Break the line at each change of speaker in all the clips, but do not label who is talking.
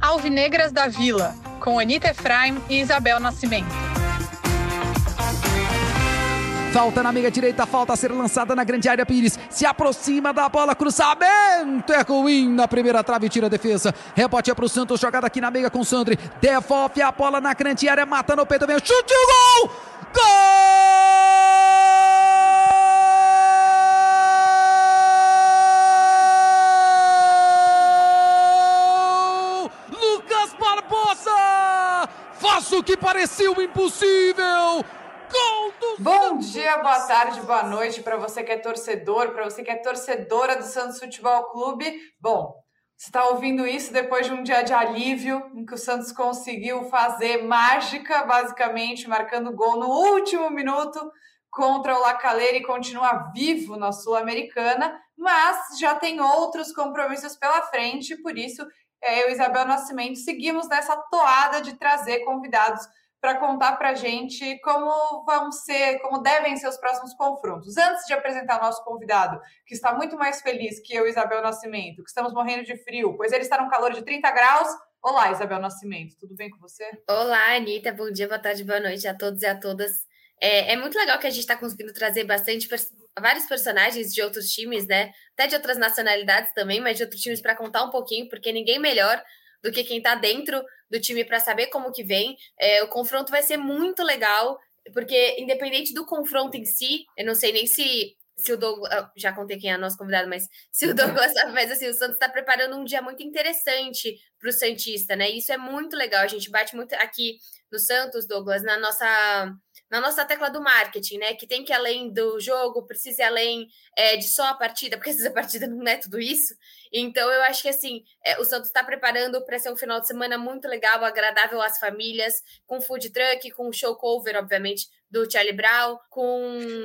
Alvinegras da Vila, com Anitta Efraim e Isabel Nascimento.
Falta na meia direita, falta a ser lançada na grande área. Pires se aproxima da bola, cruzamento é ruim na primeira trave, tira a defesa. Rebote é pro Santos, jogada aqui na meia com o Sandri. Devolve a bola na grande área, mata no peito, vem chute, o gol! Gol! Faz o impossível! Gol do
Bom dia, boa tarde, boa noite para você que é torcedor, para você que é torcedora do Santos Futebol Clube. Bom, você está ouvindo isso depois de um dia de alívio em que o Santos conseguiu fazer mágica, basicamente, marcando gol no último minuto contra o Lacaleira e continua vivo na Sul-Americana, mas já tem outros compromissos pela frente, por isso eu e Isabel Nascimento seguimos nessa toada de trazer convidados para contar para a gente como vão ser, como devem ser os próximos confrontos. Antes de apresentar o nosso convidado, que está muito mais feliz que eu, Isabel Nascimento, que estamos morrendo de frio, pois ele está num calor de 30 graus. Olá, Isabel Nascimento, tudo bem com você?
Olá, Anitta, bom dia, boa tarde, boa noite a todos e a todas. É, é muito legal que a gente está conseguindo trazer bastante vários personagens de outros times, né? Até de outras nacionalidades também, mas de outros times para contar um pouquinho, porque ninguém melhor do que quem está dentro do time para saber como que vem. É, o confronto vai ser muito legal, porque independente do confronto em si, eu não sei nem se se o Douglas, ah, já contei quem é nosso convidado, mas se o Douglas mas assim, o Santos está preparando um dia muito interessante para o Santista, né? Isso é muito legal. A gente bate muito aqui no Santos, Douglas, na nossa na nossa tecla do marketing, né? Que tem que ir além do jogo, precisa ir além é, de só a partida, porque às vezes a partida não é tudo isso. Então, eu acho que assim, é, o Santos está preparando para ser um final de semana muito legal, agradável às famílias, com food truck, com show cover, obviamente, do Charlie Brown, com.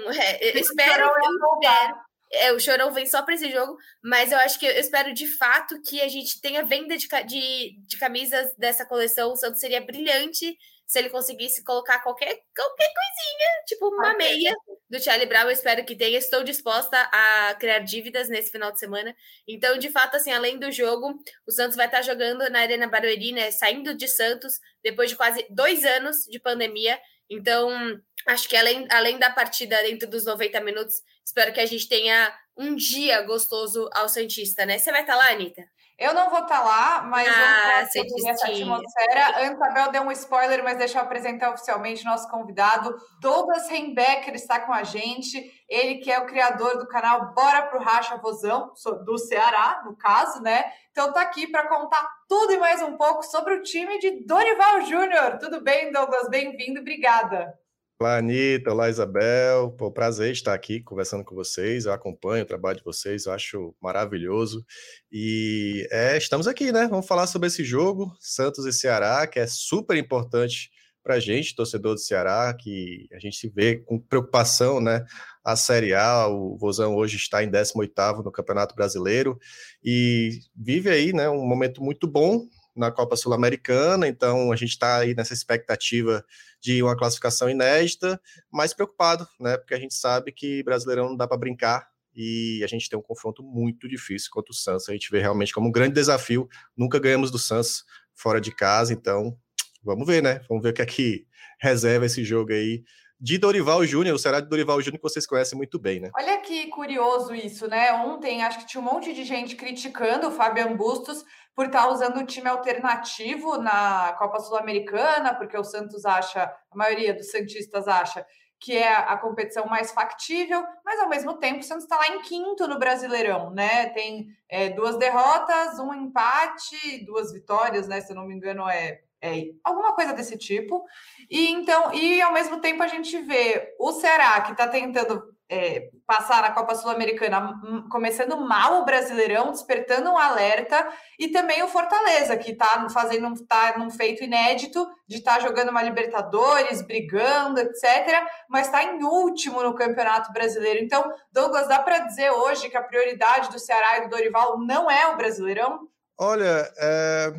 É, espero, eu espero. É, o Chorão vem só para esse jogo, mas eu acho que eu espero de fato que a gente tenha venda de, de, de camisas dessa coleção. O Santos seria brilhante se ele conseguisse colocar qualquer, qualquer coisinha, tipo uma meia do Charlie Brown, eu espero que tenha. Estou disposta a criar dívidas nesse final de semana. Então, de fato, assim, além do jogo, o Santos vai estar jogando na Arena Barueri, né? Saindo de Santos depois de quase dois anos de pandemia. Então, acho que além, além da partida dentro dos 90 minutos, espero que a gente tenha um dia gostoso ao Santista, né? Você vai estar lá, Anitta?
Eu não vou estar tá lá, mas ah, vou essa atmosfera. Antes, Abel deu um spoiler, mas deixa eu apresentar oficialmente nosso convidado. Douglas Heimbecker está com a gente. Ele que é o criador do canal Bora Pro Racha Vozão, do Ceará, no caso, né? Então tá aqui para contar tudo e mais um pouco sobre o time de Dorival Júnior. Tudo bem, Douglas? Bem-vindo, obrigada.
Olá, Anitta. Olá, Isabel. Pô, prazer estar aqui conversando com vocês. Eu acompanho o trabalho de vocês, eu acho maravilhoso. E é, estamos aqui, né? Vamos falar sobre esse jogo, Santos e Ceará, que é super importante para a gente, torcedor do Ceará, que a gente vê com preocupação, né? A Série A, o Vozão hoje está em 18º no Campeonato Brasileiro e vive aí, né, um momento muito bom na Copa Sul-Americana, então a gente está aí nessa expectativa de uma classificação inédita, mas preocupado, né? Porque a gente sabe que Brasileirão não dá para brincar e a gente tem um confronto muito difícil contra o Santos. A gente vê realmente como um grande desafio. Nunca ganhamos do Santos fora de casa, então vamos ver, né? Vamos ver o que é que reserva esse jogo aí de Dorival Júnior, o Ceará de Dorival Júnior que vocês conhecem muito bem, né?
Olha que curioso isso, né? Ontem acho que tinha um monte de gente criticando o Fabian Bustos por estar tá usando o time alternativo na Copa Sul-Americana, porque o Santos acha, a maioria dos Santistas acha que é a competição mais factível, mas ao mesmo tempo o Santos está lá em quinto no Brasileirão, né? Tem é, duas derrotas, um empate, duas vitórias, né? Se eu não me engano, é, é alguma coisa desse tipo. E então, e ao mesmo tempo a gente vê o Ceará que está tentando é, passar na Copa Sul-Americana hum, começando mal o Brasileirão, despertando um alerta, e também o Fortaleza, que está fazendo tá num feito inédito de estar tá jogando uma Libertadores, brigando, etc., mas está em último no Campeonato Brasileiro. Então, Douglas, dá para dizer hoje que a prioridade do Ceará e do Dorival não é o Brasileirão?
Olha, é,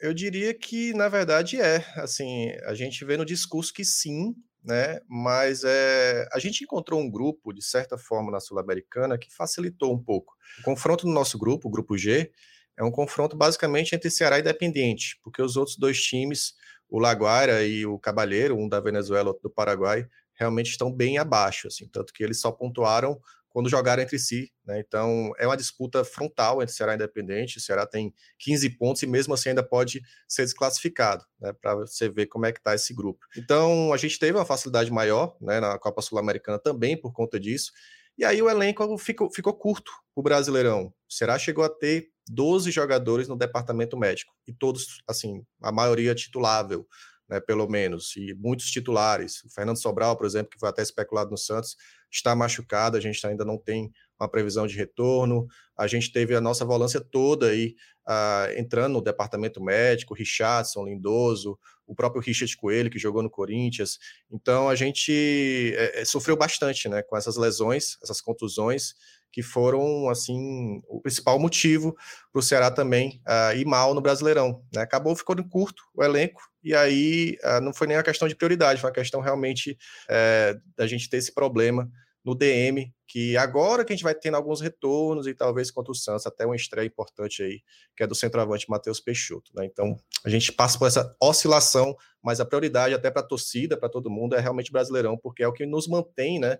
eu diria que na verdade é. Assim, a gente vê no discurso que sim, né? Mas é, a gente encontrou um grupo, de certa forma, na Sul-Americana que facilitou um pouco. O confronto no nosso grupo, o grupo G, é um confronto basicamente entre Ceará e Independiente, porque os outros dois times, o Laguaira e o Cabalheiro, um da Venezuela, outro do Paraguai, realmente estão bem abaixo, assim, tanto que eles só pontuaram quando jogaram entre si, né? Então é uma disputa frontal entre Ceará Independente. O Ceará tem 15 pontos e mesmo assim ainda pode ser desclassificado, né? Para você ver como é que está esse grupo. Então a gente teve uma facilidade maior, né? Na Copa Sul-Americana também por conta disso. E aí o elenco ficou, ficou curto o Brasileirão. O Ceará chegou a ter 12 jogadores no departamento médico e todos, assim, a maioria titulável né, pelo menos, e muitos titulares. O Fernando Sobral, por exemplo, que foi até especulado no Santos, está machucado, a gente ainda não tem uma previsão de retorno. A gente teve a nossa volância toda aí uh, entrando no departamento médico, Richardson, Lindoso, o próprio Richard Coelho, que jogou no Corinthians. Então a gente é, sofreu bastante né, com essas lesões, essas contusões que foram assim o principal motivo para o Ceará também uh, ir mal no Brasileirão. Né? Acabou ficando curto o elenco e aí uh, não foi nem uma questão de prioridade, foi uma questão realmente uh, da gente ter esse problema no DM, que agora que a gente vai tendo alguns retornos e talvez contra o Santos, até uma estreia importante aí, que é do centroavante Matheus Peixoto. Né? Então, a gente passa por essa oscilação, mas a prioridade até para a torcida, para todo mundo, é realmente Brasileirão, porque é o que nos mantém né,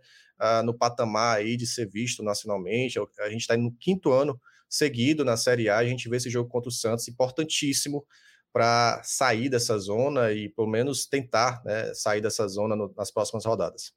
no patamar aí de ser visto nacionalmente. É a gente está no quinto ano seguido na Série A, a gente vê esse jogo contra o Santos, importantíssimo para sair dessa zona e pelo menos tentar né, sair dessa zona no, nas próximas rodadas.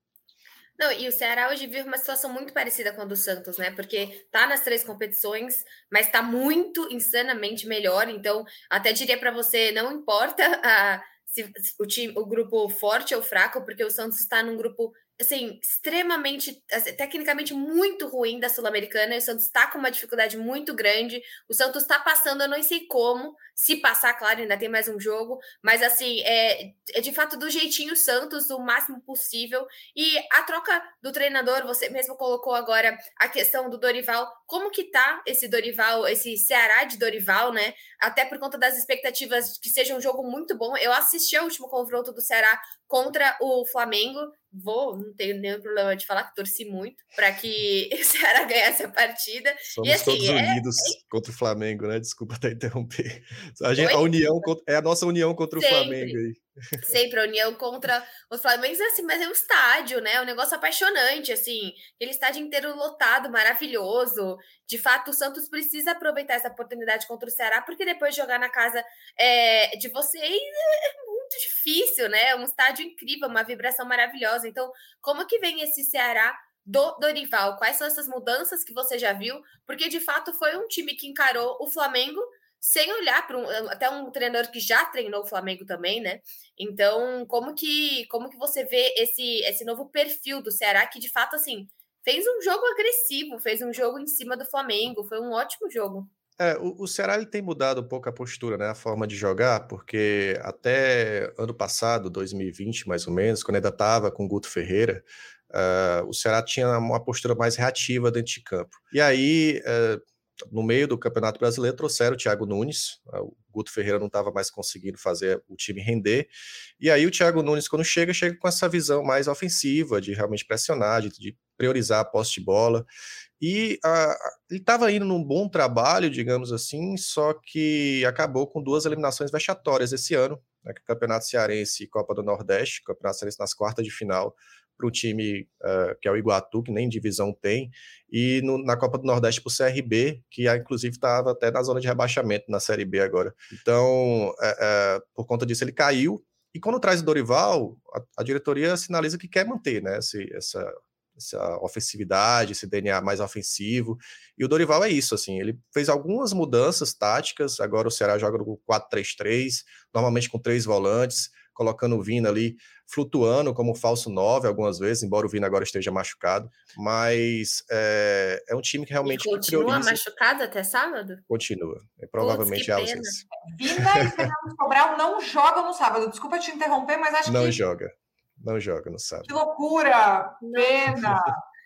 Não, e o Ceará hoje vive uma situação muito parecida com a do Santos, né? Porque tá nas três competições, mas tá muito insanamente melhor. Então, até diria para você, não importa a, se, o time, o grupo forte ou fraco, porque o Santos está num grupo assim, extremamente, assim, tecnicamente muito ruim da Sul-Americana. O Santos está com uma dificuldade muito grande. O Santos está passando, eu não sei como, se passar, claro, ainda tem mais um jogo, mas assim, é, é de fato do jeitinho Santos, o máximo possível. E a troca do treinador, você mesmo colocou agora a questão do Dorival. Como que tá esse Dorival, esse Ceará de Dorival, né? Até por conta das expectativas de que seja um jogo muito bom. Eu assisti ao último confronto do Ceará contra o Flamengo vou, não tenho nenhum problema de falar que torci muito para que o Ceará ganhasse a partida.
Somos e, assim, todos é, unidos é... contra o Flamengo, né? Desculpa até interromper. A, gente, a união é a nossa união contra Sempre. o Flamengo aí.
Sempre a união contra os Flamengo, assim, mas é um estádio, né? É um negócio apaixonante, assim. Aquele estádio inteiro lotado, maravilhoso. De fato, o Santos precisa aproveitar essa oportunidade contra o Ceará, porque depois de jogar na casa é, de vocês é muito difícil, né? É um estádio incrível, uma vibração maravilhosa. Então, como que vem esse Ceará do Dorival? Quais são essas mudanças que você já viu? Porque de fato foi um time que encarou o Flamengo sem olhar para um, até um treinador que já treinou o Flamengo também, né? Então, como que como que você vê esse esse novo perfil do Ceará que de fato assim fez um jogo agressivo, fez um jogo em cima do Flamengo, foi um ótimo jogo.
É, o, o Ceará ele tem mudado um pouco a postura, né, a forma de jogar, porque até ano passado, 2020 mais ou menos, quando ainda estava com o Guto Ferreira, uh, o Ceará tinha uma postura mais reativa dentro de campo. E aí, uh, no meio do Campeonato Brasileiro, trouxeram o Thiago Nunes, uh, o Guto Ferreira não estava mais conseguindo fazer o time render, e aí o Thiago Nunes, quando chega, chega com essa visão mais ofensiva, de realmente pressionar, de, de priorizar a posse de bola, e a, ele estava indo num bom trabalho, digamos assim, só que acabou com duas eliminações vexatórias esse ano, né, é Campeonato Cearense e Copa do Nordeste, Campeonato Cearense nas quartas de final, para o time uh, que é o Iguatu, que nem divisão tem, e no, na Copa do Nordeste para o CRB, que inclusive estava até na zona de rebaixamento na Série B agora. Então, uh, uh, por conta disso, ele caiu. E quando traz o Dorival, a, a diretoria sinaliza que quer manter né, esse, essa essa ofensividade, esse DNA mais ofensivo. E o Dorival é isso, assim, ele fez algumas mudanças táticas, agora o Ceará joga no 4-3-3, normalmente com três volantes, colocando o Vina ali flutuando como falso 9 algumas vezes, embora o Vina agora esteja machucado, mas é, é um time que realmente
e continua prioriza... machucado até sábado?
Continua, é provavelmente é ausência.
Vina e Fernando Sobral não jogam no sábado, desculpa te interromper, mas acho
não
que...
Não joga. Não joga no sábado.
Que loucura! Pena!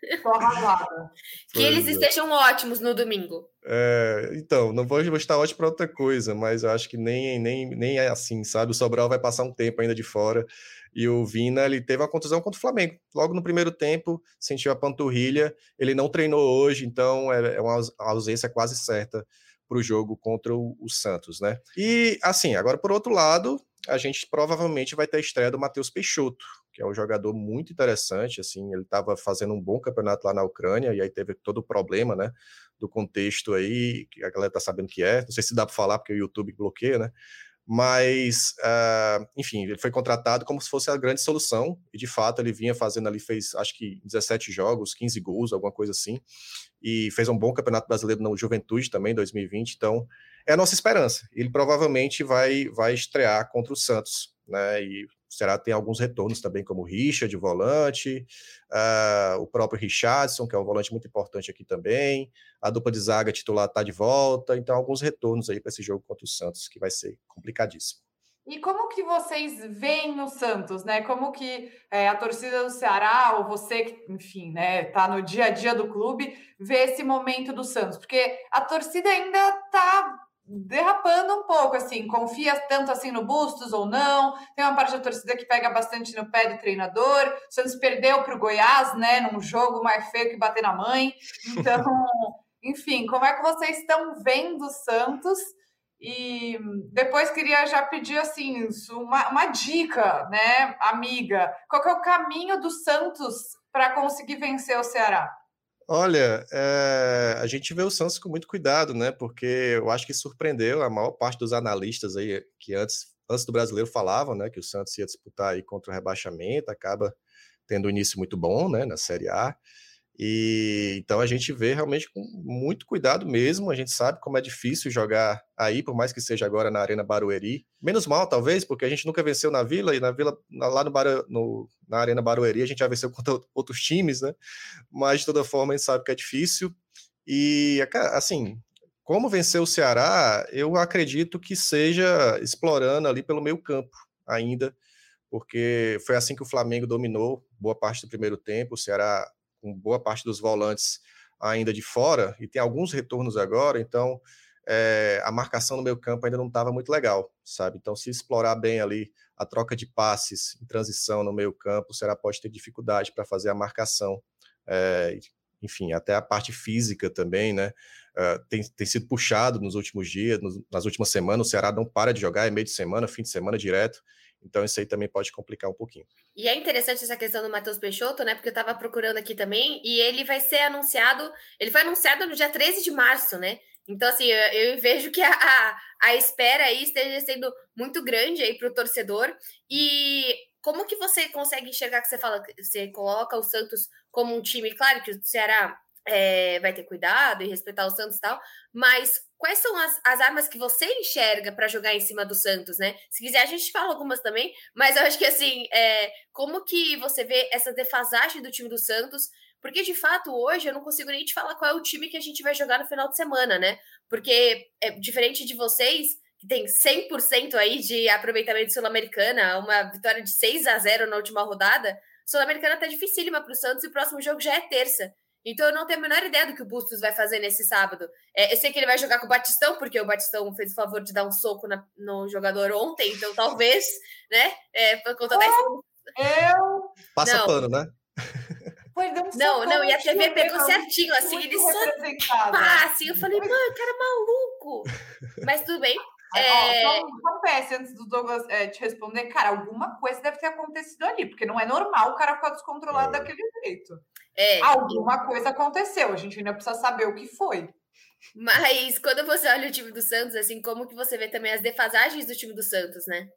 Tô arrasada.
Que eles é. estejam ótimos no domingo.
É, então, não vou, estar ótimo para outra coisa, mas eu acho que nem, nem, nem é assim, sabe? O Sobral vai passar um tempo ainda de fora E o Vina, ele teve uma contusão contra o Flamengo. Logo no primeiro tempo, sentiu a panturrilha. Ele não treinou hoje, então é, é uma ausência quase certa para o jogo contra o, o, Santos, né? E assim, agora por outro lado, a gente provavelmente vai ter a estreia do Matheus Peixoto, que é um jogador muito interessante, assim, ele estava fazendo um bom campeonato lá na Ucrânia e aí teve todo o problema, né, do contexto aí, que a galera tá sabendo que é, não sei se dá para falar porque o YouTube bloqueia, né, mas, uh, enfim, ele foi contratado como se fosse a grande solução, e de fato ele vinha fazendo ali, fez acho que 17 jogos, 15 gols, alguma coisa assim, e fez um bom campeonato brasileiro na Juventude também, em 2020, então é a nossa esperança. Ele provavelmente vai, vai estrear contra o Santos, né, e será tem alguns retornos também, como o Richard, volante, uh, o próprio Richardson, que é um volante muito importante aqui também, a dupla de zaga titular está de volta, então alguns retornos aí para esse jogo contra o Santos, que vai ser complicadíssimo.
E como que vocês veem no Santos, né? Como que é, a torcida do Ceará, ou você que, enfim, né, tá no dia a dia do clube, vê esse momento do Santos? Porque a torcida ainda tá derrapando um pouco, assim, confia tanto assim no Bustos ou não. Tem uma parte da torcida que pega bastante no pé do treinador. O Santos perdeu para o Goiás, né, num jogo mais feio que bater na mãe. Então, enfim, como é que vocês estão vendo o Santos? E depois queria já pedir assim uma, uma dica, né, amiga. Qual é o caminho do Santos para conseguir vencer o Ceará?
Olha, é, a gente vê o Santos com muito cuidado, né? Porque eu acho que surpreendeu a maior parte dos analistas aí que antes, antes do brasileiro falavam, né? Que o Santos ia disputar aí contra o rebaixamento, acaba tendo um início muito bom, né? Na Série A. E então a gente vê realmente com muito cuidado mesmo. A gente sabe como é difícil jogar aí, por mais que seja agora na Arena Barueri. Menos mal, talvez, porque a gente nunca venceu na Vila e na Vila lá no, Baru, no na Arena Barueri a gente já venceu contra outros times, né? Mas de toda forma a gente sabe que é difícil. E assim, como vencer o Ceará, eu acredito que seja explorando ali pelo meio campo ainda, porque foi assim que o Flamengo dominou boa parte do primeiro tempo. O Ceará com boa parte dos volantes ainda de fora, e tem alguns retornos agora, então é, a marcação no meio campo ainda não estava muito legal, sabe? Então, se explorar bem ali a troca de passes em transição no meio campo, será pode ter dificuldade para fazer a marcação. É, enfim, até a parte física também, né? Uh, tem, tem sido puxado nos últimos dias, nos, nas últimas semanas. O Ceará não para de jogar, é meio de semana, fim de semana direto. Então, isso aí também pode complicar um pouquinho.
E é interessante essa questão do Matheus Peixoto, né? Porque eu estava procurando aqui também, e ele vai ser anunciado. Ele foi anunciado no dia 13 de março, né? Então, assim, eu, eu vejo que a, a, a, espera aí esteja sendo muito grande aí para o torcedor. E como que você consegue enxergar que você fala, você coloca o Santos como um time, claro que o Ceará é, vai ter cuidado e respeitar o Santos e tal, mas quais são as, as armas que você enxerga para jogar em cima do Santos, né? Se quiser, a gente fala algumas também, mas eu acho que assim, é, como que você vê essa defasagem do time do Santos? Porque de fato, hoje eu não consigo nem te falar qual é o time que a gente vai jogar no final de semana, né? Porque é diferente de vocês, que tem 100% aí de aproveitamento sul-americana, uma vitória de 6 a 0 na última rodada. Sul-Americana tá dificílima para o Santos e o próximo jogo já é terça. Então eu não tenho a menor ideia do que o Bustos vai fazer nesse sábado. É, eu sei que ele vai jogar com o Batistão, porque o Batistão fez o favor de dar um soco na, no jogador ontem, então talvez, né? É, por conta da.
Eu.
Passa não. pano, né?
Um não, não, e a TV pegou certinho, assim, ele só. Pá, assim, eu falei, mano, cara é maluco. Mas tudo bem.
É... Ó, só, um PS antes do Douglas é, te responder, cara, alguma coisa deve ter acontecido ali, porque não é normal o cara ficar descontrolado é. daquele jeito. É. Alguma coisa aconteceu, a gente ainda precisa saber o que foi.
Mas quando você olha o time do Santos, assim, como que você vê também as defasagens do time do Santos, né?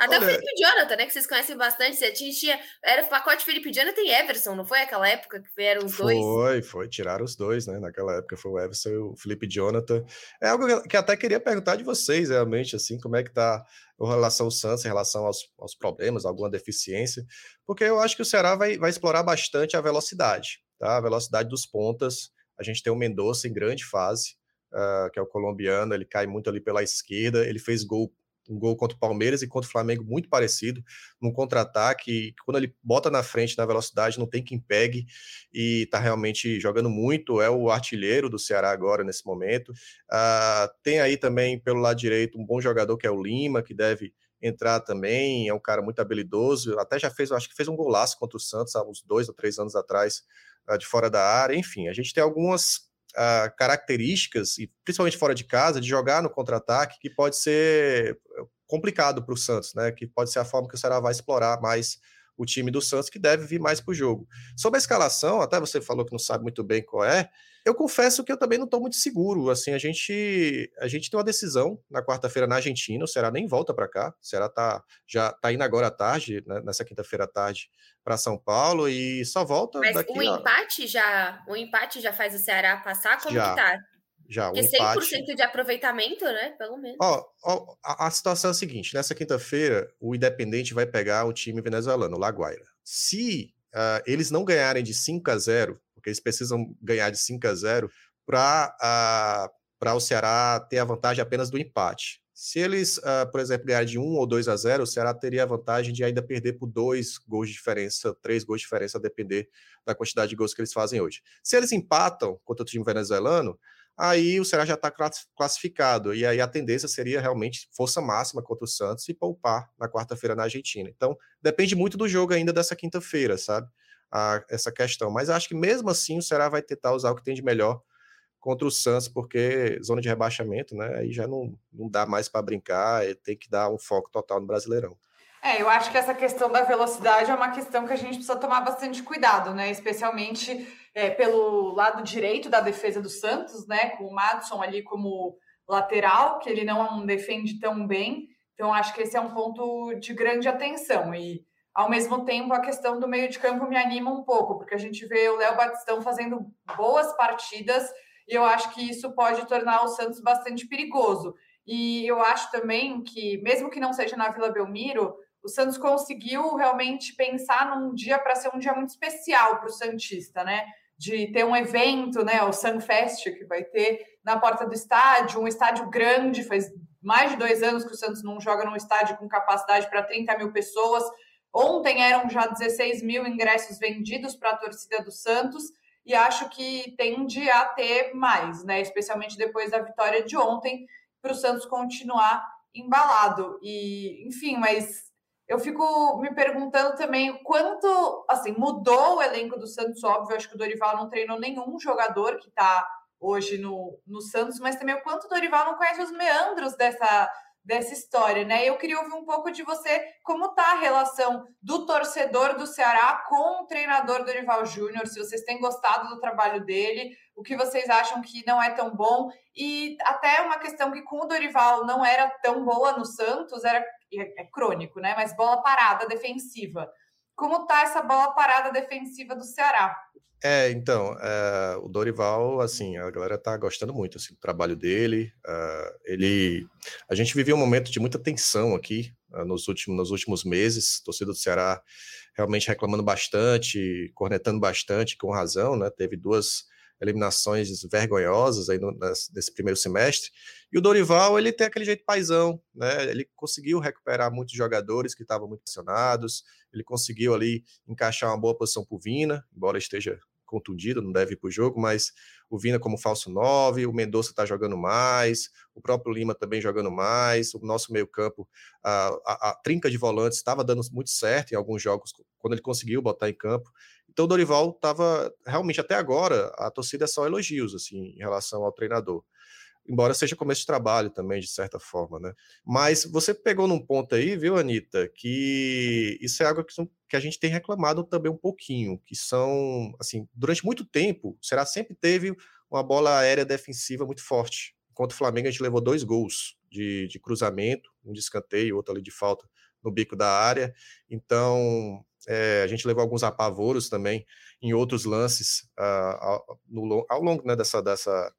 Até Olha, o Felipe Jonathan, né? Que vocês conhecem bastante. Você tinha, era o pacote Felipe Jonathan e Everson, não foi aquela época que vieram os dois?
Foi, foi. Tiraram os dois, né? Naquela época foi o Everson e o Felipe Jonathan. É algo que até queria perguntar de vocês, realmente, assim, como é que tá em relação ao Santos, em relação aos, aos problemas, alguma deficiência. Porque eu acho que o Ceará vai, vai explorar bastante a velocidade, tá? A velocidade dos pontas. A gente tem o Mendonça em grande fase, uh, que é o colombiano, ele cai muito ali pela esquerda, ele fez gol um gol contra o Palmeiras e contra o Flamengo muito parecido, num contra-ataque, quando ele bota na frente na velocidade, não tem quem pegue e tá realmente jogando muito, é o artilheiro do Ceará agora nesse momento. Uh, tem aí também pelo lado direito um bom jogador que é o Lima, que deve entrar também, é um cara muito habilidoso, até já fez, acho que fez um golaço contra o Santos há uns dois ou três anos atrás, uh, de fora da área, enfim, a gente tem algumas uh, características, e principalmente fora de casa, de jogar no contra-ataque, que pode ser complicado para o Santos, né? Que pode ser a forma que o Ceará vai explorar mais o time do Santos, que deve vir mais para o jogo. Sobre a escalação, até você falou que não sabe muito bem qual é, eu confesso que eu também não estou muito seguro. Assim, a gente a gente tem uma decisão na quarta-feira na Argentina, o Ceará nem volta para cá. O Ceará tá, já está indo agora à tarde, né, nessa quinta-feira à tarde, para São Paulo e só volta
Mas
daqui
o empate já, o empate já faz o Ceará passar como
já,
que tá?
Já,
Porque
um empate.
100% de aproveitamento, né? Pelo menos.
Ó, ó, a, a situação é a seguinte: nessa quinta-feira, o Independente vai pegar o time venezuelano, o Laguaira. Se uh, eles não ganharem de 5 a 0, porque eles precisam ganhar de 5 a 0 para uh, o Ceará ter a vantagem apenas do empate. Se eles, uh, por exemplo, ganharem de 1 ou 2 a 0, o Ceará teria a vantagem de ainda perder por dois gols de diferença, três gols de diferença, a depender da quantidade de gols que eles fazem hoje. Se eles empatam contra o time venezuelano, aí o Ceará já está classificado. E aí a tendência seria realmente força máxima contra o Santos e poupar na quarta-feira na Argentina. Então, depende muito do jogo ainda dessa quinta-feira, sabe? A, essa questão. Mas acho que mesmo assim o Ceará vai tentar usar o que tem de melhor contra o Santos, porque zona de rebaixamento, né? Aí já não, não dá mais para brincar, tem que dar um foco total no Brasileirão.
É, eu acho que essa questão da velocidade é uma questão que a gente precisa tomar bastante cuidado, né? Especialmente é, pelo lado direito da defesa do Santos, né? Com o Madison ali como lateral, que ele não defende tão bem. Então, acho que esse é um ponto de grande atenção. E, ao mesmo tempo, a questão do meio de campo me anima um pouco, porque a gente vê o Léo Batistão fazendo boas partidas e eu acho que isso pode tornar o Santos bastante perigoso. E eu acho também que, mesmo que não seja na Vila Belmiro, o Santos conseguiu realmente pensar num dia para ser um dia muito especial para o Santista, né? de ter um evento, né, o Sunfest, que vai ter na porta do estádio, um estádio grande, faz mais de dois anos que o Santos não joga num estádio com capacidade para 30 mil pessoas. Ontem eram já 16 mil ingressos vendidos para a torcida do Santos e acho que tende a ter mais, né? Especialmente depois da vitória de ontem, para o Santos continuar embalado. E, enfim, mas eu fico me perguntando também quanto, assim, mudou o elenco do Santos, óbvio, acho que o Dorival não treinou nenhum jogador que está hoje no, no Santos, mas também o quanto o Dorival não conhece os meandros dessa, dessa história, né? Eu queria ouvir um pouco de você, como tá a relação do torcedor do Ceará com o treinador Dorival Júnior, se vocês têm gostado do trabalho dele, o que vocês acham que não é tão bom, e até uma questão que com o Dorival não era tão boa no Santos, era é, é crônico, né? Mas bola parada defensiva. Como tá essa bola parada defensiva do Ceará?
É, então, é, o Dorival, assim, a galera tá gostando muito assim, do trabalho dele. Uh, ele, a gente viveu um momento de muita tensão aqui uh, nos, últimos, nos últimos meses. torcida do Ceará realmente reclamando bastante, cornetando bastante, com razão, né? Teve duas eliminações vergonhosas aí no, nesse primeiro semestre. E o Dorival, ele tem aquele jeito paisão, né? Ele conseguiu recuperar muitos jogadores que estavam muito acionados, ele conseguiu ali encaixar uma boa posição para o Vina, embora esteja contundido, não deve ir para o jogo, mas o Vina como falso 9, o Mendonça está jogando mais, o próprio Lima também jogando mais, o nosso meio-campo, a, a, a, trinca de volantes estava dando muito certo em alguns jogos, quando ele conseguiu botar em campo. Então o Dorival estava realmente até agora a torcida é só elogios assim em relação ao treinador. Embora seja começo de trabalho também, de certa forma, né? Mas você pegou num ponto aí, viu, Anitta, que isso é algo que, que a gente tem reclamado também um pouquinho, que são, assim, durante muito tempo, o Ceará sempre teve uma bola aérea defensiva muito forte. Enquanto o Flamengo a gente levou dois gols de, de cruzamento, um de escanteio, outro ali de falta no bico da área. Então, é, a gente levou alguns apavoros também em outros lances uh, ao, no, ao, longo né, dessa, dessa,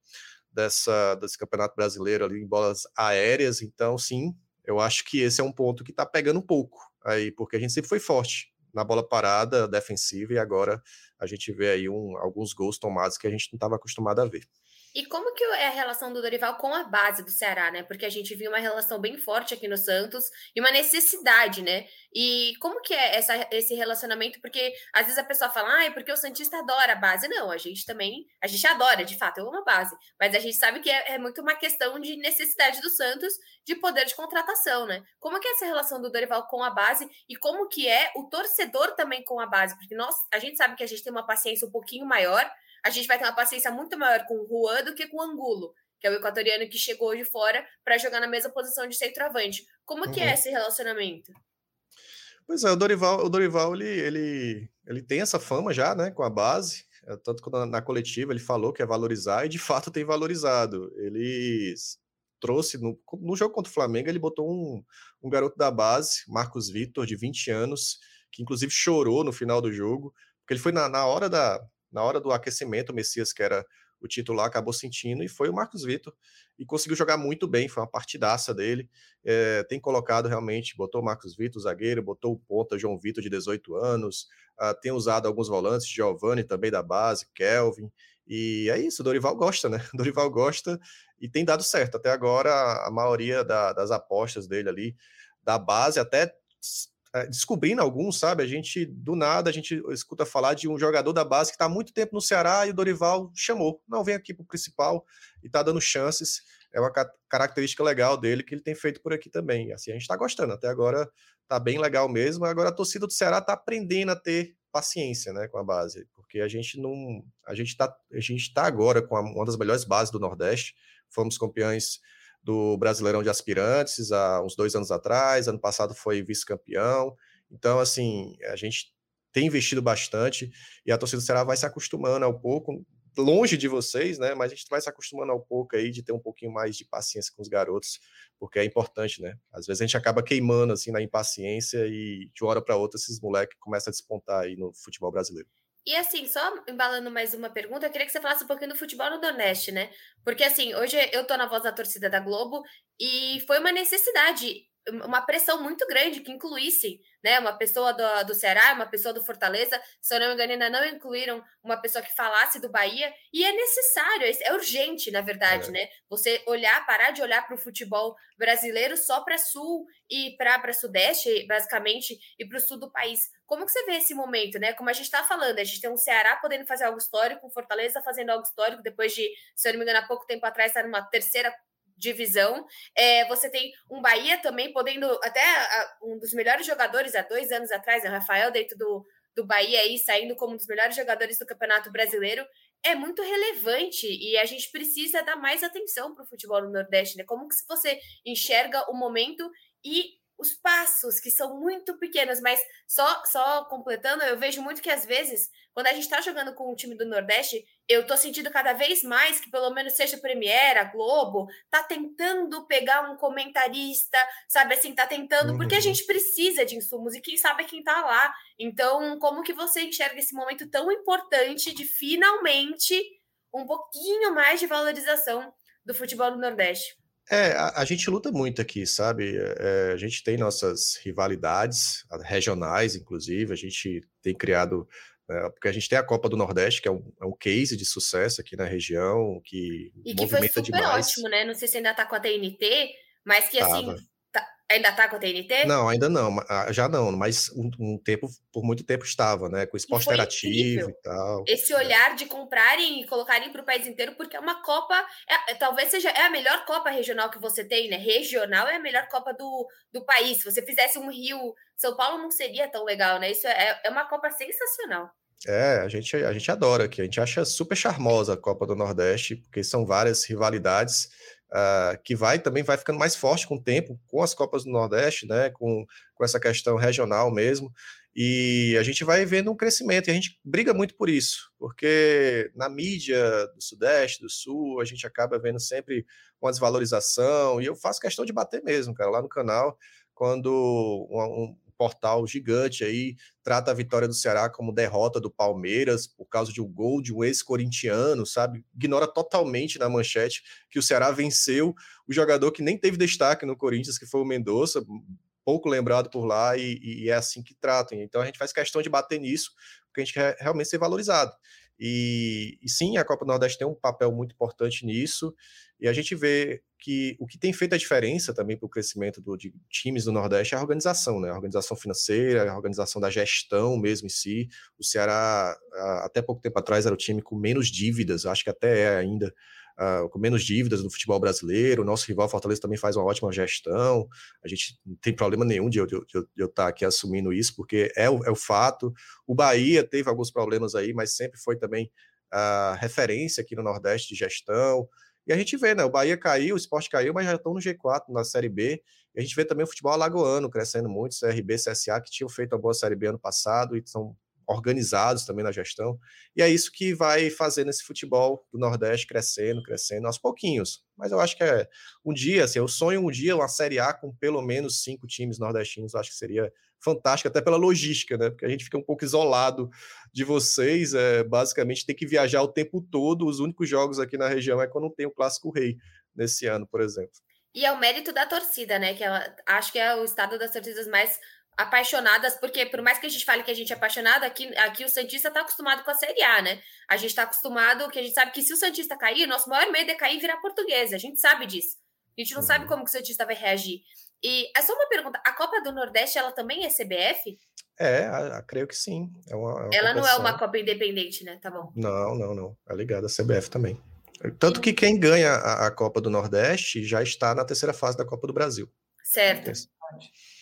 dessa, desse campeonato brasileiro ali em bolas aéreas. Então, sim, eu acho que esse é um ponto que está pegando um pouco aí, porque a gente sempre foi forte na bola parada, defensiva, e agora a gente vê aí um, alguns gols tomados que a gente não estava acostumado a ver.
E como que é a relação do Dorival com a base do Ceará, né? Porque a gente viu uma relação bem forte aqui no Santos e uma necessidade, né? E como que é essa, esse relacionamento? Porque às vezes a pessoa fala, ah, é porque o Santista adora a base. Não, a gente também, a gente adora, de fato, eu amo a base. Mas a gente sabe que é, é muito uma questão de necessidade do Santos de poder de contratação, né? Como que é essa relação do Dorival com a base e como que é o torcedor também com a base? Porque nós, a gente sabe que a gente tem uma paciência um pouquinho maior, a gente vai ter uma paciência muito maior com o Juan do que com o Angulo, que é o equatoriano que chegou de fora para jogar na mesma posição de centroavante. Como uhum. que é uhum. esse relacionamento?
Pois é, o Dorival, o Dorival ele, ele, ele tem essa fama já, né, com a base. É, tanto que na, na coletiva ele falou que é valorizar e de fato tem valorizado. Ele trouxe no, no jogo contra o Flamengo, ele botou um, um garoto da base, Marcos Vitor, de 20 anos, que inclusive chorou no final do jogo, porque ele foi na, na hora da, na hora do aquecimento, o Messias, que era o titular, acabou sentindo, e foi o Marcos Vitor, e conseguiu jogar muito bem, foi uma partidaça dele, é, tem colocado realmente, botou o Marcos Vitor, zagueiro, botou o ponta João Vitor, de 18 anos, uh, tem usado alguns volantes, Giovanni também da base, Kelvin, e é isso, Dorival gosta, né? Dorival gosta e tem dado certo. Até agora, a maioria da, das apostas dele ali, da base, até descobrindo alguns, sabe? A gente, do nada, a gente escuta falar de um jogador da base que está há muito tempo no Ceará e o Dorival chamou. Não, vem aqui para o principal e está dando chances. É uma característica legal dele que ele tem feito por aqui também. Assim, a gente está gostando. Até agora está bem legal mesmo. Agora a torcida do Ceará está aprendendo a ter paciência né, com a base, porque a gente não. A gente está tá agora com uma das melhores bases do Nordeste. Fomos campeões do Brasileirão de Aspirantes há uns dois anos atrás, ano passado foi vice-campeão. Então, assim, a gente tem investido bastante e a torcida do Ceará vai se acostumando ao pouco, longe de vocês, né? Mas a gente vai se acostumando ao pouco aí de ter um pouquinho mais de paciência com os garotos, porque é importante, né? Às vezes a gente acaba queimando assim na impaciência e de uma hora para outra esses moleques começam a despontar aí no futebol brasileiro.
E assim, só embalando mais uma pergunta, eu queria que você falasse um pouquinho do futebol no Nordeste, né? Porque assim, hoje eu tô na voz da torcida da Globo e foi uma necessidade uma pressão muito grande que incluísse né, uma pessoa do, do Ceará, uma pessoa do Fortaleza, se eu não me engano, ainda não incluíram uma pessoa que falasse do Bahia, e é necessário, é, é urgente, na verdade, é. né? Você olhar, parar de olhar para o futebol brasileiro só para sul e para Sudeste, basicamente, e para o sul do país. Como que você vê esse momento, né? Como a gente está falando, a gente tem um Ceará podendo fazer algo histórico, um Fortaleza fazendo algo histórico, depois de, se eu não me engano, há pouco tempo atrás, estar tá numa terceira divisão. É, você tem um Bahia também podendo, até a, um dos melhores jogadores há dois anos atrás, o Rafael, dentro do, do Bahia aí, saindo como um dos melhores jogadores do Campeonato Brasileiro. É muito relevante e a gente precisa dar mais atenção para o futebol no Nordeste, né? Como que você enxerga o momento e os passos, que são muito pequenos, mas só, só completando, eu vejo muito que às vezes, quando a gente está jogando com o time do Nordeste, eu tô sentindo cada vez mais que pelo menos seja a Premiere, a Globo, tá tentando pegar um comentarista, sabe assim, tá tentando, uhum. porque a uhum. gente precisa de insumos e quem sabe é quem tá lá. Então, como que você enxerga esse momento tão importante de finalmente um pouquinho mais de valorização do futebol do Nordeste?
É, a, a, gente luta muito aqui, sabe? É, a gente tem nossas rivalidades regionais, inclusive, a gente tem criado, porque a gente tem a Copa do Nordeste, que é um, é um case de sucesso aqui na região, que
e que foi super demais. ótimo, né? Não sei se ainda tá com a TNT, mas que Tava. assim, Ainda tá com a TNT?
Não, ainda não, ah, já não, mas um, um tempo, por muito tempo estava, né? Com esporte interativo e tal.
Esse olhar de comprarem e colocarem para o país inteiro, porque é uma Copa, é, é, talvez seja é a melhor Copa regional que você tem, né? Regional é a melhor Copa do, do país. Se você fizesse um Rio, São Paulo não seria tão legal, né? Isso é, é uma Copa sensacional.
É, a gente, a gente adora aqui, a gente acha super charmosa a Copa do Nordeste, porque são várias rivalidades uh, que vai também vai ficando mais forte com o tempo, com as Copas do Nordeste, né, com, com essa questão regional mesmo, e a gente vai vendo um crescimento, e a gente briga muito por isso, porque na mídia do Sudeste, do Sul, a gente acaba vendo sempre uma desvalorização, e eu faço questão de bater mesmo, cara, lá no canal, quando um, portal gigante aí trata a vitória do Ceará como derrota do Palmeiras por causa de um gol de um ex-corintiano, sabe? Ignora totalmente na manchete que o Ceará venceu o jogador que nem teve destaque no Corinthians, que foi o Mendonça, pouco lembrado por lá, e, e é assim que tratam. Então a gente faz questão de bater nisso, porque a gente quer realmente ser valorizado. E, e, sim, a Copa do Nordeste tem um papel muito importante nisso, e a gente vê que o que tem feito a diferença também para o crescimento do, de times do Nordeste é a organização, né? A organização financeira, a organização da gestão mesmo em si. O Ceará, até pouco tempo atrás, era o time com menos dívidas, acho que até é ainda uh, com menos dívidas no futebol brasileiro. O nosso rival Fortaleza também faz uma ótima gestão. A gente não tem problema nenhum de eu estar tá aqui assumindo isso, porque é o, é o fato. O Bahia teve alguns problemas aí, mas sempre foi também a referência aqui no Nordeste de gestão. E a gente vê, né? O Bahia caiu, o esporte caiu, mas já estão no G4, na Série B. E a gente vê também o futebol alagoano crescendo muito, CRB, CSA, que tinham feito a boa Série B ano passado e são organizados também na gestão. E é isso que vai fazendo esse futebol do Nordeste crescendo, crescendo aos pouquinhos. Mas eu acho que é um dia, assim, eu sonho um dia uma Série A com pelo menos cinco times nordestinos, acho que seria fantástico, até pela logística, né? Porque a gente fica um pouco isolado de vocês, é, basicamente tem que viajar o tempo todo. Os únicos jogos aqui na região é quando tem o Clássico Rei nesse ano, por exemplo.
E é o mérito da torcida, né? Que ela acho que é o estado das torcidas mais apaixonadas, porque por mais que a gente fale que a gente é apaixonado, aqui, aqui o Santista está acostumado com a Série A, né? A gente está acostumado, que a gente sabe que se o Santista cair, nosso maior medo é cair e virar português. A gente sabe disso. A gente não uhum. sabe como que o Santista vai reagir. E é só uma pergunta: a Copa do Nordeste, ela também é CBF?
É, a, a, creio que sim. É uma, é
uma ela não é uma Copa independente, né? Tá bom.
Não, não, não. É ligada à CBF também. Tanto que quem ganha a, a Copa do Nordeste já está na terceira fase da Copa do Brasil.
Certo.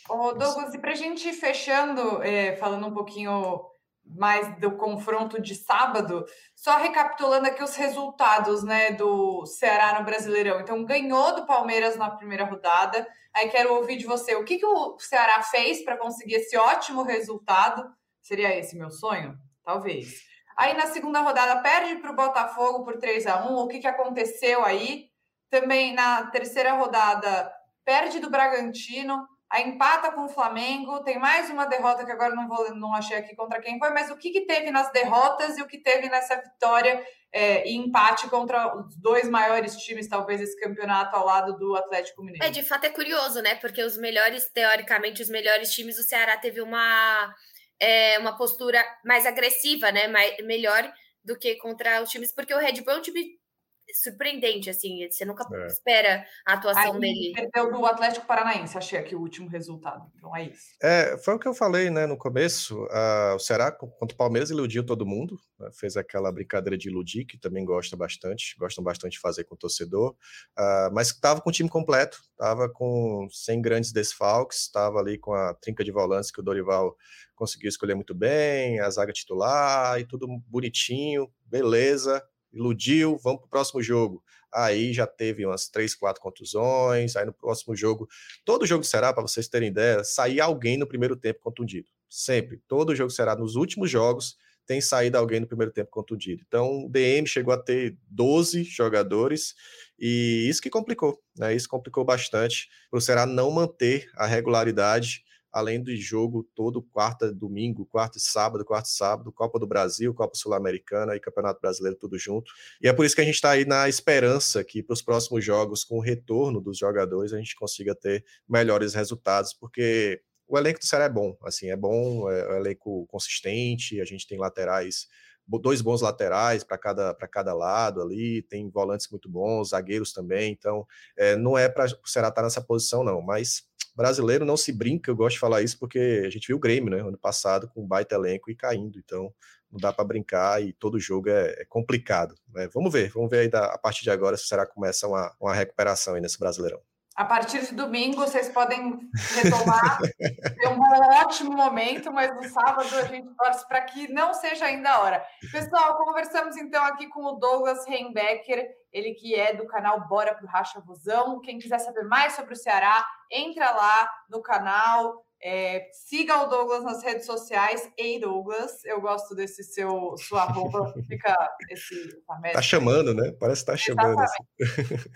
Ô, Douglas, e para a gente ir fechando, é, falando um pouquinho mais do confronto de sábado, só recapitulando aqui os resultados né, do Ceará no Brasileirão. Então, ganhou do Palmeiras na primeira rodada. Aí quero ouvir de você o que, que o Ceará fez para conseguir esse ótimo resultado. Seria esse meu sonho? Talvez. Aí na segunda rodada perde para o Botafogo por 3 a 1 O que, que aconteceu aí? Também na terceira rodada perde do Bragantino a empata com o Flamengo, tem mais uma derrota que agora não vou não achei aqui contra quem foi, mas o que, que teve nas derrotas e o que teve nessa vitória é, e empate contra os dois maiores times, talvez, esse campeonato ao lado do Atlético Mineiro?
É, de fato é curioso, né? Porque os melhores, teoricamente, os melhores times, o Ceará teve uma, é, uma postura mais agressiva, né? Mais, melhor do que contra os times, porque o Red Bull é um time surpreendente, assim. Você nunca é. espera a atuação Aí, dele.
Perdeu do Atlético Paranaense, achei aqui o último resultado. Então é isso.
É, foi o que eu falei, né, no começo. Uh, o Ceará contra o Palmeiras iludiu todo mundo. Né, fez aquela brincadeira de iludir, que também gosta bastante, gostam bastante de fazer com o torcedor. Uh, mas estava com o time completo, estava com sem grandes desfalques, estava ali com a trinca de volantes que o Dorival conseguiu escolher muito bem, a zaga titular e tudo bonitinho, beleza iludiu, vamos para o próximo jogo. Aí já teve umas três, quatro contusões. Aí no próximo jogo, todo jogo será, para vocês terem ideia, sair alguém no primeiro tempo contundido. Sempre. Todo jogo será. Nos últimos jogos, tem saído alguém no primeiro tempo contundido. Então, o DM chegou a ter 12 jogadores e isso que complicou, né? Isso complicou bastante para o Ceará não manter a regularidade além do jogo todo quarta, domingo, quarta e sábado, quarta e sábado, Copa do Brasil, Copa Sul-Americana e Campeonato Brasileiro tudo junto. E é por isso que a gente está aí na esperança que para os próximos jogos, com o retorno dos jogadores, a gente consiga ter melhores resultados, porque o elenco do Ceará é bom, assim, é bom, é um elenco consistente, a gente tem laterais dois bons laterais para cada, cada lado ali, tem volantes muito bons, zagueiros também, então é, não é para o Ceará estar tá nessa posição, não, mas brasileiro não se brinca, eu gosto de falar isso porque a gente viu o Grêmio, né, ano passado, com um baita elenco e caindo, então não dá para brincar e todo jogo é, é complicado. Né? Vamos ver, vamos ver aí da, a partir de agora se será que começa uma, uma recuperação aí nesse Brasileirão.
A partir de domingo vocês podem retomar, é um ótimo momento, mas no sábado a gente torce para que não seja ainda a hora. Pessoal, conversamos então aqui com o Douglas Reinbecker, ele que é do canal Bora pro Racha Vozão. Quem quiser saber mais sobre o Ceará, entra lá no canal, é, siga o Douglas nas redes sociais. Ei, Douglas, eu gosto desse seu sua roupa, fica esse.
Tá chamando, né? Parece que tá chamando. Assim.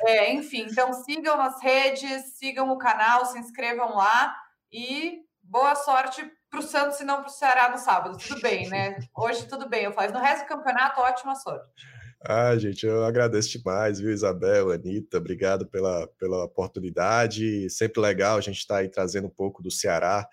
É, enfim, então sigam nas redes, sigam o canal, se inscrevam lá e boa sorte para o Santos e não para o Ceará no sábado. Tudo bem, né? Hoje tudo bem, eu faço. No resto do campeonato, ótima sorte.
Ah, gente, eu agradeço demais, viu, Isabel, Anitta, obrigado pela, pela oportunidade. Sempre legal a gente estar tá aí trazendo um pouco do Ceará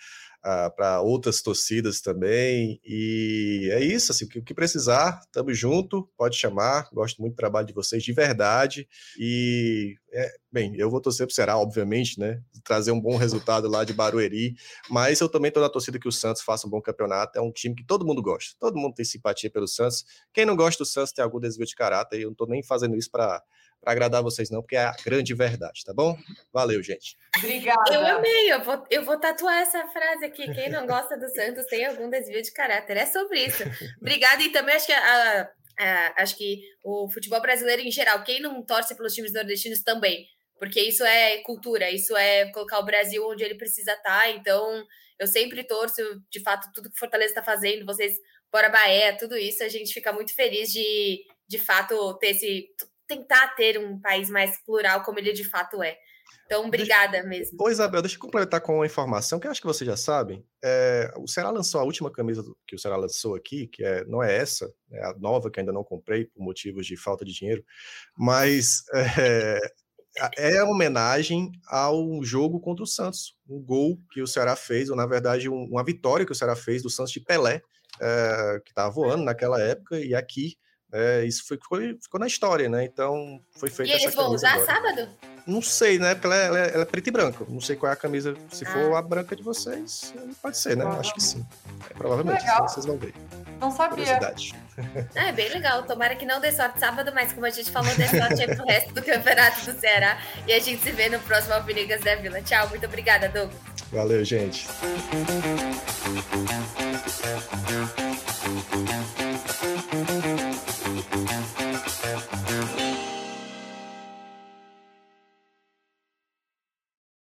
uh, para outras torcidas também. E é isso, assim, o que, que precisar, estamos junto, pode chamar. Gosto muito do trabalho de vocês, de verdade. E, é, bem, eu vou torcer para o Ceará, obviamente, né? Trazer um bom resultado lá de Barueri, mas eu também estou na torcida que o Santos faça um bom campeonato. É um time que todo mundo gosta, todo mundo tem simpatia pelo Santos. Quem não gosta do Santos tem algum desvio de caráter, eu não estou nem fazendo isso para para agradar vocês, não, porque é a grande verdade, tá bom? Valeu, gente.
Obrigada.
Eu amei, eu vou, eu vou tatuar essa frase aqui. Quem não gosta do Santos tem algum desvio de caráter. É sobre isso. Obrigada, e também acho que a, a, acho que o futebol brasileiro em geral, quem não torce pelos times nordestinos também, porque isso é cultura, isso é colocar o Brasil onde ele precisa estar. Tá, então, eu sempre torço, de fato, tudo que Fortaleza está fazendo, vocês, Bora Bahia, tudo isso, a gente fica muito feliz de, de fato, ter esse tentar ter um país mais plural como ele de fato é. Então, obrigada deixa... mesmo.
Ô, Isabel, deixa eu complementar com uma informação que eu acho que vocês já sabem. É, o Ceará lançou a última camisa que o Ceará lançou aqui, que é, não é essa, é a nova que ainda não comprei por motivos de falta de dinheiro, mas é, é uma homenagem ao jogo contra o Santos, um gol que o Ceará fez, ou na verdade um, uma vitória que o Ceará fez do Santos de Pelé, é, que estava voando naquela época, e aqui é, isso foi, ficou, ficou na história, né? Então foi feito.
E eles vão usar agora. sábado?
Não sei, né? Porque ela é, ela, é, ela é, preta e branca. Não sei qual é a camisa. Se ah. for a branca de vocês, pode ser, né? Acho que sim. É, provavelmente. Legal. Vocês vão ver.
Não sabia.
É bem legal. Tomara que não dê sorte sábado, mas como a gente falou, dê sorte aí pro resto do campeonato do Ceará. E a gente se vê no próximo Alpinigas da Vila. Tchau, muito obrigada, Douglas.
Valeu, gente.